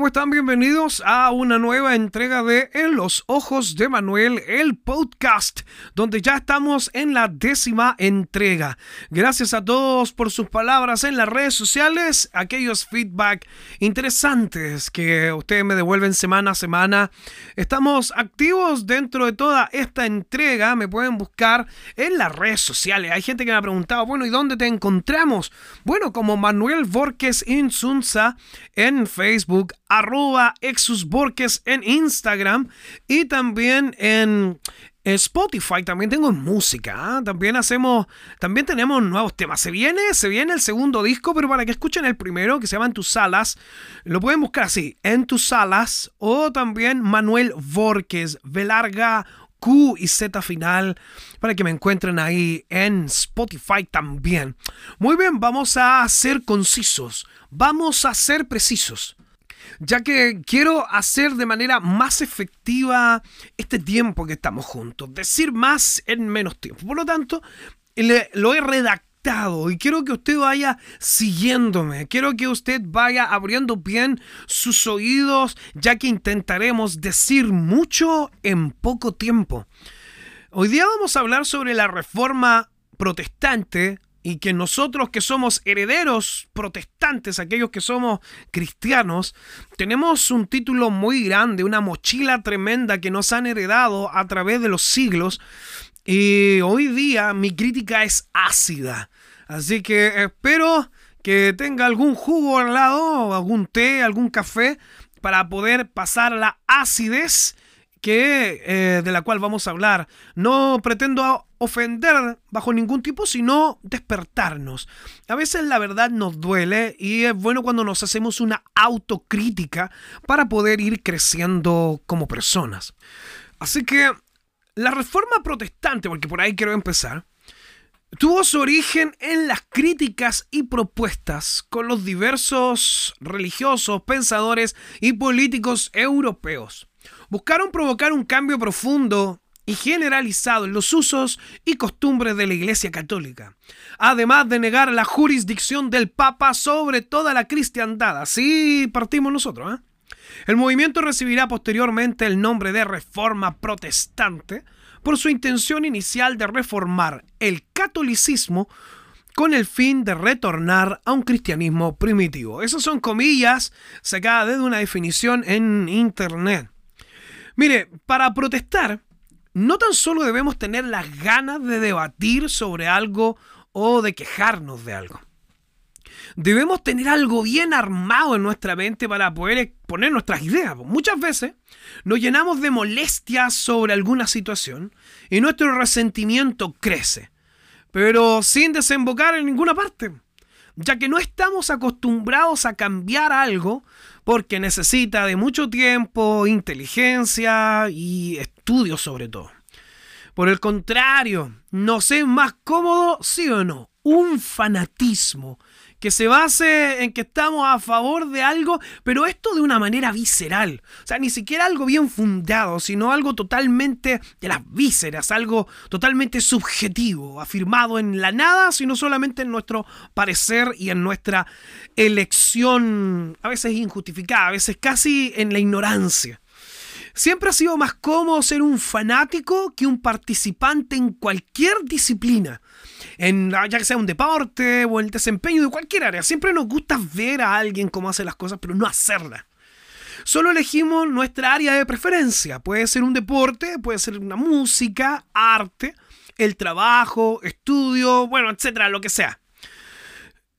¿Cómo están? Bienvenidos a una nueva entrega de En los Ojos de Manuel, el podcast, donde ya estamos en la décima entrega. Gracias a todos por sus palabras en las redes sociales, aquellos feedback interesantes que ustedes me devuelven semana a semana. Estamos activos dentro de toda esta entrega, me pueden buscar en las redes sociales. Hay gente que me ha preguntado, bueno, ¿y dónde te encontramos? Bueno, como Manuel Borges Insunza en Facebook arroba Exus Borges en Instagram y también en Spotify también tengo música, ¿ah? también hacemos, también tenemos nuevos temas. Se viene, se viene el segundo disco, pero para que escuchen el primero, que se llama En tus salas, lo pueden buscar así, En tus salas, o también Manuel Borges, Velarga Q y Z final para que me encuentren ahí en Spotify también. Muy bien, vamos a ser concisos, vamos a ser precisos ya que quiero hacer de manera más efectiva este tiempo que estamos juntos, decir más en menos tiempo. Por lo tanto, lo he redactado y quiero que usted vaya siguiéndome, quiero que usted vaya abriendo bien sus oídos, ya que intentaremos decir mucho en poco tiempo. Hoy día vamos a hablar sobre la reforma protestante y que nosotros que somos herederos protestantes, aquellos que somos cristianos, tenemos un título muy grande, una mochila tremenda que nos han heredado a través de los siglos y hoy día mi crítica es ácida. Así que espero que tenga algún jugo al lado, algún té, algún café para poder pasar la acidez que, eh, de la cual vamos a hablar. No pretendo ofender bajo ningún tipo, sino despertarnos. A veces la verdad nos duele y es bueno cuando nos hacemos una autocrítica para poder ir creciendo como personas. Así que la reforma protestante, porque por ahí quiero empezar, tuvo su origen en las críticas y propuestas con los diversos religiosos, pensadores y políticos europeos buscaron provocar un cambio profundo y generalizado en los usos y costumbres de la Iglesia Católica, además de negar la jurisdicción del Papa sobre toda la cristiandad. Así partimos nosotros. ¿eh? El movimiento recibirá posteriormente el nombre de Reforma Protestante por su intención inicial de reformar el catolicismo con el fin de retornar a un cristianismo primitivo. Esas son comillas sacadas de una definición en Internet. Mire, para protestar, no tan solo debemos tener las ganas de debatir sobre algo o de quejarnos de algo. Debemos tener algo bien armado en nuestra mente para poder exponer nuestras ideas. Muchas veces nos llenamos de molestias sobre alguna situación y nuestro resentimiento crece, pero sin desembocar en ninguna parte, ya que no estamos acostumbrados a cambiar algo porque necesita de mucho tiempo, inteligencia y estudio sobre todo. Por el contrario, nos es más cómodo, sí o no, un fanatismo que se base en que estamos a favor de algo, pero esto de una manera visceral. O sea, ni siquiera algo bien fundado, sino algo totalmente de las vísceras, algo totalmente subjetivo, afirmado en la nada, sino solamente en nuestro parecer y en nuestra elección, a veces injustificada, a veces casi en la ignorancia. Siempre ha sido más cómodo ser un fanático que un participante en cualquier disciplina en, ya que sea un deporte o el desempeño de cualquier área. Siempre nos gusta ver a alguien cómo hace las cosas, pero no hacerlas. Solo elegimos nuestra área de preferencia. Puede ser un deporte, puede ser una música, arte, el trabajo, estudio, bueno, etcétera, lo que sea.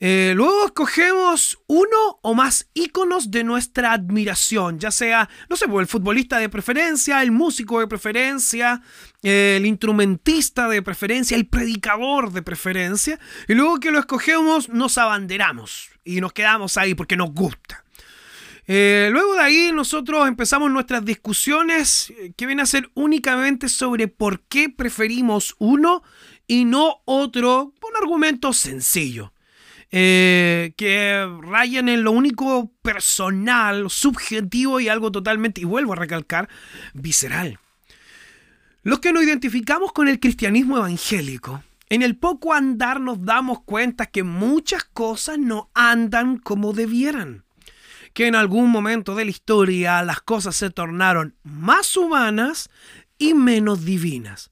Eh, luego escogemos uno o más íconos de nuestra admiración, ya sea, no sé, pues, el futbolista de preferencia, el músico de preferencia, el instrumentista de preferencia, el predicador de preferencia, y luego que lo escogemos nos abanderamos y nos quedamos ahí porque nos gusta. Eh, luego de ahí nosotros empezamos nuestras discusiones eh, que vienen a ser únicamente sobre por qué preferimos uno y no otro, un argumento sencillo. Eh, que rayan en lo único personal, subjetivo y algo totalmente, y vuelvo a recalcar, visceral. Los que nos identificamos con el cristianismo evangélico, en el poco andar nos damos cuenta que muchas cosas no andan como debieran. Que en algún momento de la historia las cosas se tornaron más humanas y menos divinas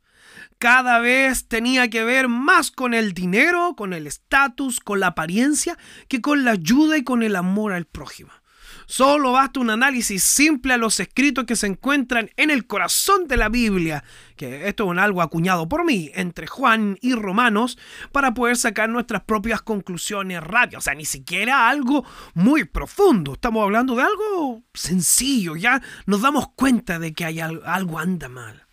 cada vez tenía que ver más con el dinero, con el estatus, con la apariencia, que con la ayuda y con el amor al prójimo. Solo basta un análisis simple a los escritos que se encuentran en el corazón de la Biblia, que esto es algo acuñado por mí, entre Juan y Romanos, para poder sacar nuestras propias conclusiones rápidas. O sea, ni siquiera algo muy profundo. Estamos hablando de algo sencillo. Ya nos damos cuenta de que hay algo anda mal.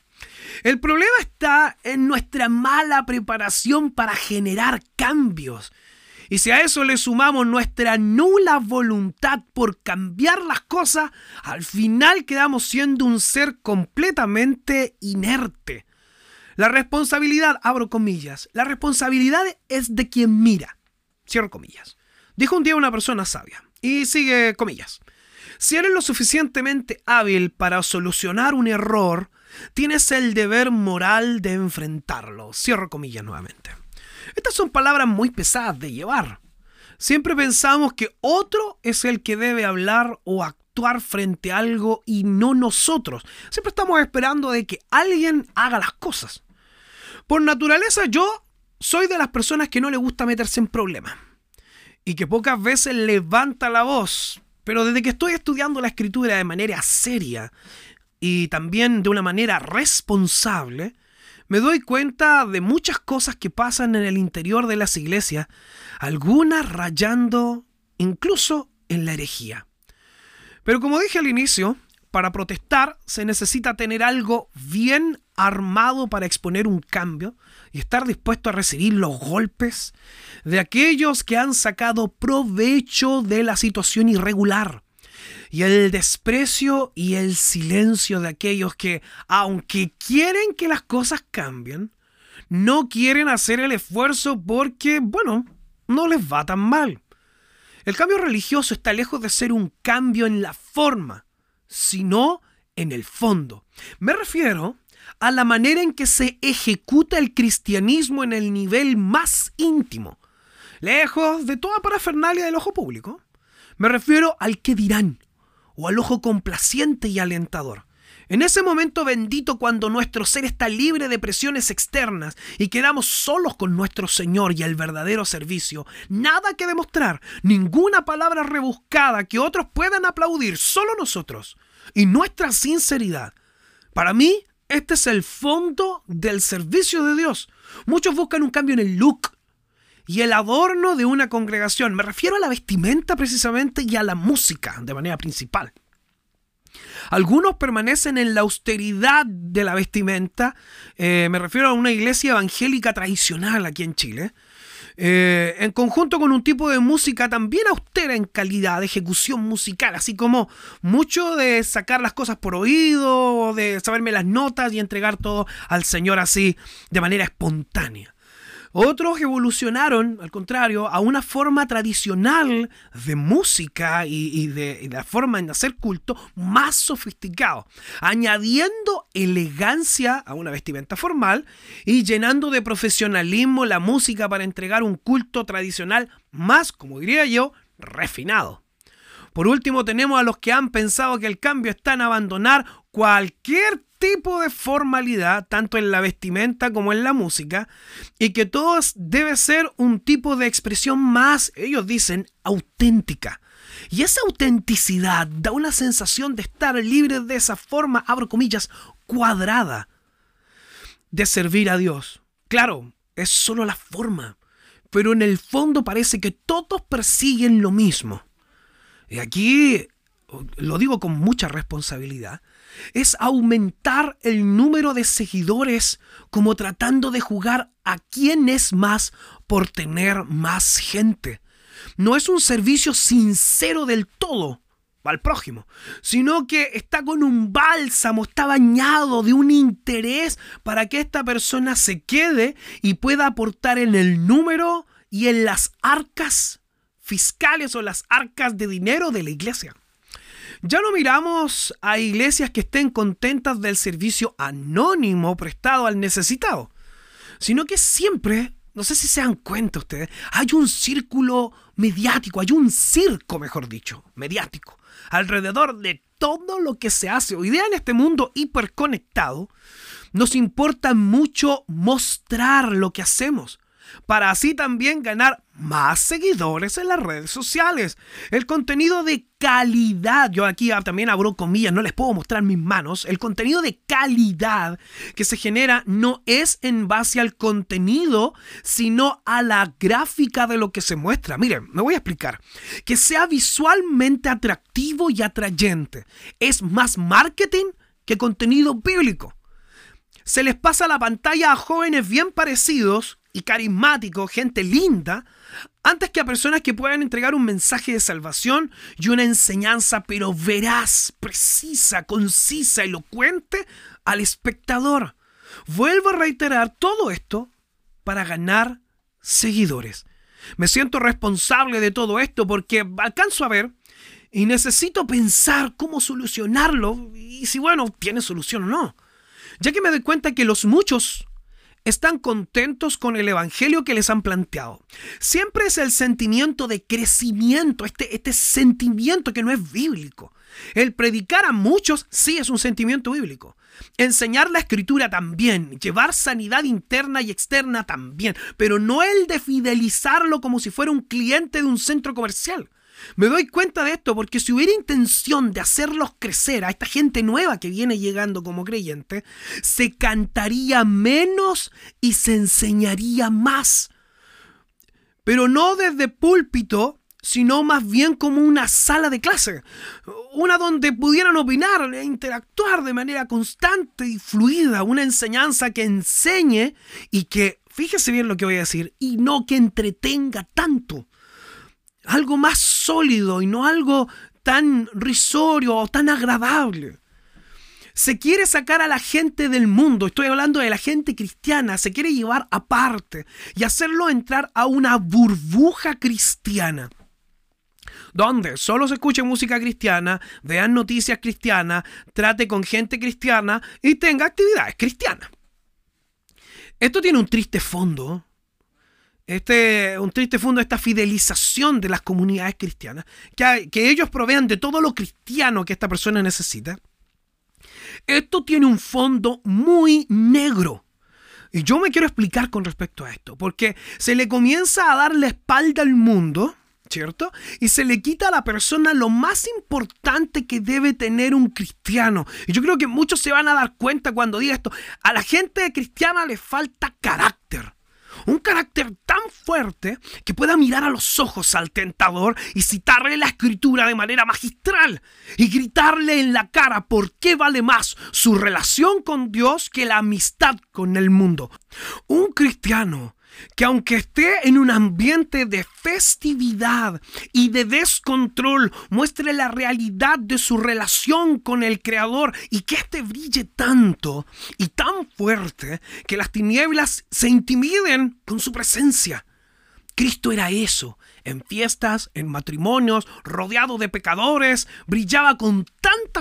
El problema está en nuestra mala preparación para generar cambios. Y si a eso le sumamos nuestra nula voluntad por cambiar las cosas, al final quedamos siendo un ser completamente inerte. La responsabilidad, abro comillas, la responsabilidad es de quien mira. Cierro comillas. Dijo un día una persona sabia. Y sigue comillas. Si eres lo suficientemente hábil para solucionar un error, tienes el deber moral de enfrentarlo. Cierro comillas nuevamente. Estas son palabras muy pesadas de llevar. Siempre pensamos que otro es el que debe hablar o actuar frente a algo y no nosotros. Siempre estamos esperando de que alguien haga las cosas. Por naturaleza yo soy de las personas que no le gusta meterse en problemas y que pocas veces levanta la voz. Pero desde que estoy estudiando la escritura de manera seria y también de una manera responsable, me doy cuenta de muchas cosas que pasan en el interior de las iglesias, algunas rayando incluso en la herejía. Pero como dije al inicio, para protestar se necesita tener algo bien armado para exponer un cambio y estar dispuesto a recibir los golpes de aquellos que han sacado provecho de la situación irregular y el desprecio y el silencio de aquellos que, aunque quieren que las cosas cambien, no quieren hacer el esfuerzo porque, bueno, no les va tan mal. El cambio religioso está lejos de ser un cambio en la forma, sino en el fondo. Me refiero a la manera en que se ejecuta el cristianismo en el nivel más íntimo, lejos de toda parafernalia del ojo público. Me refiero al que dirán, o al ojo complaciente y alentador. En ese momento bendito cuando nuestro ser está libre de presiones externas y quedamos solos con nuestro Señor y el verdadero servicio, nada que demostrar, ninguna palabra rebuscada que otros puedan aplaudir, solo nosotros y nuestra sinceridad. Para mí, este es el fondo del servicio de Dios. Muchos buscan un cambio en el look, y el adorno de una congregación. Me refiero a la vestimenta precisamente y a la música de manera principal. Algunos permanecen en la austeridad de la vestimenta. Eh, me refiero a una iglesia evangélica tradicional aquí en Chile. Eh, en conjunto con un tipo de música también austera en calidad de ejecución musical, así como mucho de sacar las cosas por oído, de saberme las notas y entregar todo al Señor así de manera espontánea. Otros evolucionaron, al contrario, a una forma tradicional de música y, de, la forma de hacer culto más sofisticado, añadiendo elegancia a una vestimenta formal y llenando de profesionalismo la música para entregar un culto tradicional más, como diría yo, refinado. Por último, tenemos a los que han pensado que el cambio está en abandonar cualquier tipo de formalidad, tanto en la vestimenta como en la música, y que todo debe ser un tipo de expresión más, ellos dicen, auténtica. Y esa autenticidad da una sensación de estar libre de esa forma, abro comillas, cuadrada, de servir a Dios. Claro, es solo la forma, pero en el fondo parece que todos persiguen lo mismo. Y aquí, lo digo con mucha responsabilidad, es aumentar el número de seguidores como tratando de jugar a quién es más por tener más gente. No es un servicio sincero del todo al prójimo, sino que está con un bálsamo, está bañado de un interés para que esta persona se quede y pueda aportar en el número y en las arcas fiscales o las arcas de dinero de la iglesia. Ya no miramos a iglesias que estén contentas del servicio anónimo prestado al necesitado, sino que siempre, no sé si se dan cuenta ustedes, hay un círculo mediático, hay un circo, mejor dicho, mediático, alrededor de todo lo que se hace hoy día en este mundo hiperconectado. Nos importa mucho mostrar lo que hacemos para así también ganar más seguidores en las redes sociales. El contenido de calidad, yo aquí también abro comillas, no les puedo mostrar mis manos, el contenido de calidad que se genera no es en base al contenido, sino a la gráfica de lo que se muestra. Miren, me voy a explicar. Que sea visualmente atractivo y atrayente. Es más marketing que contenido bíblico. Se les pasa la pantalla a jóvenes bien parecidos y carismático, gente linda, antes que a personas que puedan entregar un mensaje de salvación y una enseñanza, pero veraz, precisa, concisa, elocuente al espectador. Vuelvo a reiterar todo esto para ganar seguidores. Me siento responsable de todo esto porque alcanzo a ver y necesito pensar cómo solucionarlo y si, bueno, tiene solución o no. Ya que me doy cuenta que los muchos están contentos con el evangelio que les han planteado. Siempre es el sentimiento de crecimiento, este, este sentimiento que no es bíblico. El predicar a muchos sí es un sentimiento bíblico. Enseñar la escritura también, llevar sanidad interna y externa también, pero no el de fidelizarlo como si fuera un cliente de un centro comercial. Me doy cuenta de esto porque si hubiera intención de hacerlos crecer a esta gente nueva que viene llegando como creyente, se cantaría menos y se enseñaría más. Pero no desde púlpito, sino más bien como una sala de clase, una donde pudieran opinar e interactuar de manera constante y fluida, una enseñanza que enseñe y que, fíjese bien lo que voy a decir, y no que entretenga tanto algo más sólido y no algo tan risorio o tan agradable. Se quiere sacar a la gente del mundo, estoy hablando de la gente cristiana, se quiere llevar aparte y hacerlo entrar a una burbuja cristiana donde solo se escuche música cristiana, vean noticias cristianas, trate con gente cristiana y tenga actividades cristianas. Esto tiene un triste fondo este, un triste fondo, esta fidelización de las comunidades cristianas, que, que ellos provean de todo lo cristiano que esta persona necesita. Esto tiene un fondo muy negro. Y yo me quiero explicar con respecto a esto, porque se le comienza a dar la espalda al mundo, ¿cierto? Y se le quita a la persona lo más importante que debe tener un cristiano. Y yo creo que muchos se van a dar cuenta cuando diga esto. A la gente cristiana le falta carácter. Un carácter tan fuerte que pueda mirar a los ojos al tentador y citarle la escritura de manera magistral y gritarle en la cara por qué vale más su relación con Dios que la amistad con el mundo. Un cristiano que aunque esté en un ambiente de festividad y de descontrol, muestre la realidad de su relación con el Creador y que éste brille tanto y tan fuerte que las tinieblas se intimiden con su presencia. Cristo era eso, en fiestas, en matrimonios, rodeado de pecadores, brillaba con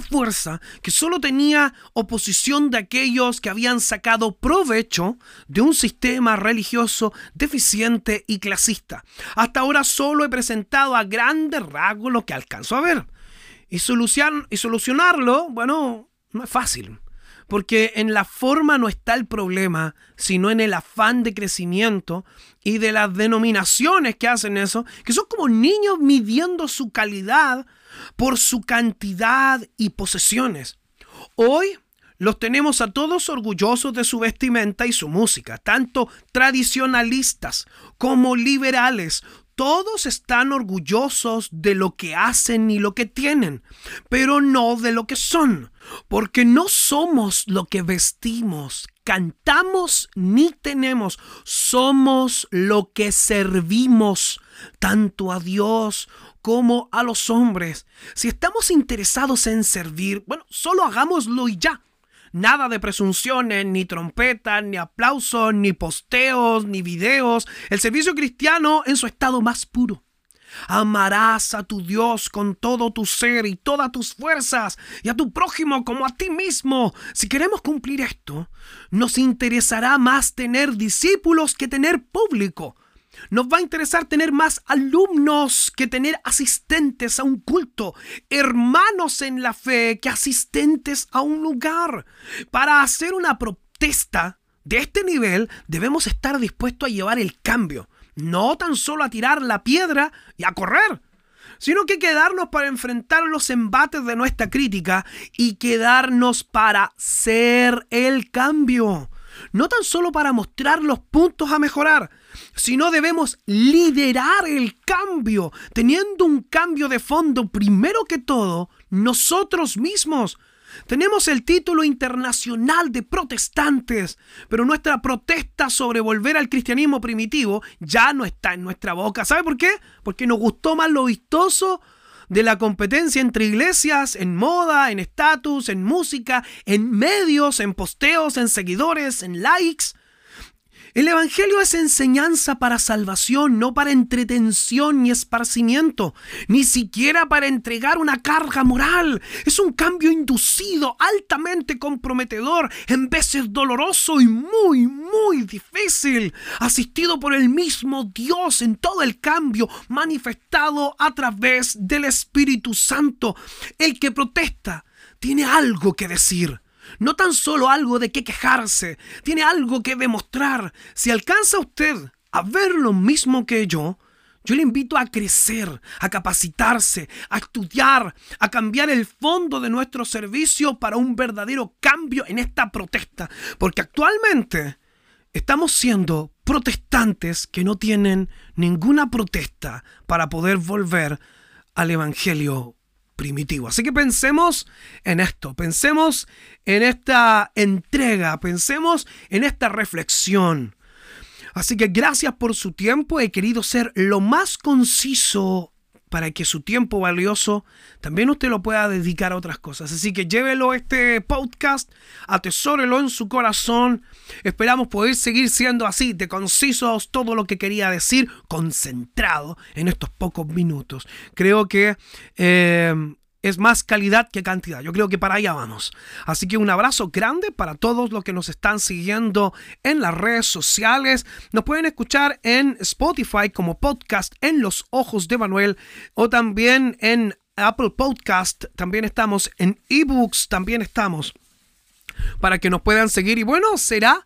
fuerza que solo tenía oposición de aquellos que habían sacado provecho de un sistema religioso deficiente y clasista. Hasta ahora solo he presentado a grandes rasgos lo que alcanzo a ver. Y, y solucionarlo, bueno, no es fácil. Porque en la forma no está el problema, sino en el afán de crecimiento y de las denominaciones que hacen eso, que son como niños midiendo su calidad por su cantidad y posesiones. Hoy los tenemos a todos orgullosos de su vestimenta y su música, tanto tradicionalistas como liberales. Todos están orgullosos de lo que hacen y lo que tienen, pero no de lo que son, porque no somos lo que vestimos, cantamos ni tenemos, somos lo que servimos, tanto a Dios como a los hombres. Si estamos interesados en servir, bueno, solo hagámoslo y ya. Nada de presunciones, ni trompetas, ni aplausos, ni posteos, ni videos. El servicio cristiano en su estado más puro. Amarás a tu Dios con todo tu ser y todas tus fuerzas y a tu prójimo como a ti mismo. Si queremos cumplir esto, nos interesará más tener discípulos que tener público. Nos va a interesar tener más alumnos que tener asistentes a un culto, hermanos en la fe que asistentes a un lugar. Para hacer una protesta de este nivel debemos estar dispuestos a llevar el cambio, no tan solo a tirar la piedra y a correr, sino que quedarnos para enfrentar los embates de nuestra crítica y quedarnos para ser el cambio no tan solo para mostrar los puntos a mejorar, sino debemos liderar el cambio, teniendo un cambio de fondo primero que todo nosotros mismos. Tenemos el título internacional de protestantes, pero nuestra protesta sobre volver al cristianismo primitivo ya no está en nuestra boca. ¿Sabe por qué? Porque nos gustó más lo vistoso de la competencia entre iglesias en moda, en estatus, en música, en medios, en posteos, en seguidores, en likes. El Evangelio es enseñanza para salvación, no para entretención ni esparcimiento, ni siquiera para entregar una carga moral. Es un cambio inducido, altamente comprometedor, en veces doloroso y muy, muy difícil, asistido por el mismo Dios en todo el cambio, manifestado a través del Espíritu Santo. El que protesta tiene algo que decir no tan solo algo de qué quejarse, tiene algo que demostrar. Si alcanza usted a ver lo mismo que yo, yo le invito a crecer, a capacitarse, a estudiar, a cambiar el fondo de nuestro servicio para un verdadero cambio en esta protesta. Porque actualmente estamos siendo protestantes que no tienen ninguna protesta para poder volver al Evangelio primitivo. Así que pensemos en esto, pensemos en esta entrega, pensemos en esta reflexión. Así que gracias por su tiempo, he querido ser lo más conciso para que su tiempo valioso también usted lo pueda dedicar a otras cosas. Así que llévelo este podcast, atesórelo en su corazón. Esperamos poder seguir siendo así, de concisos, todo lo que quería decir, concentrado en estos pocos minutos. Creo que eh, es más calidad que cantidad. Yo creo que para allá vamos. Así que un abrazo grande para todos los que nos están siguiendo en las redes sociales. Nos pueden escuchar en Spotify como podcast en los ojos de Manuel o también en Apple Podcast. También estamos en eBooks. También estamos para que nos puedan seguir. Y bueno, será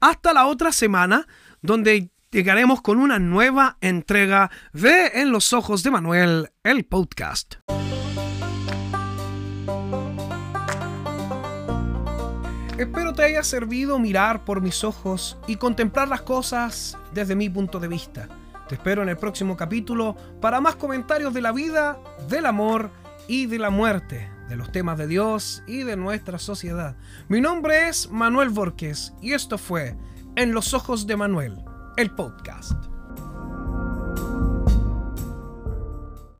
hasta la otra semana donde llegaremos con una nueva entrega de En los ojos de Manuel, el podcast. Espero te haya servido mirar por mis ojos y contemplar las cosas desde mi punto de vista. Te espero en el próximo capítulo para más comentarios de la vida, del amor y de la muerte, de los temas de Dios y de nuestra sociedad. Mi nombre es Manuel Borges y esto fue En los ojos de Manuel, el podcast.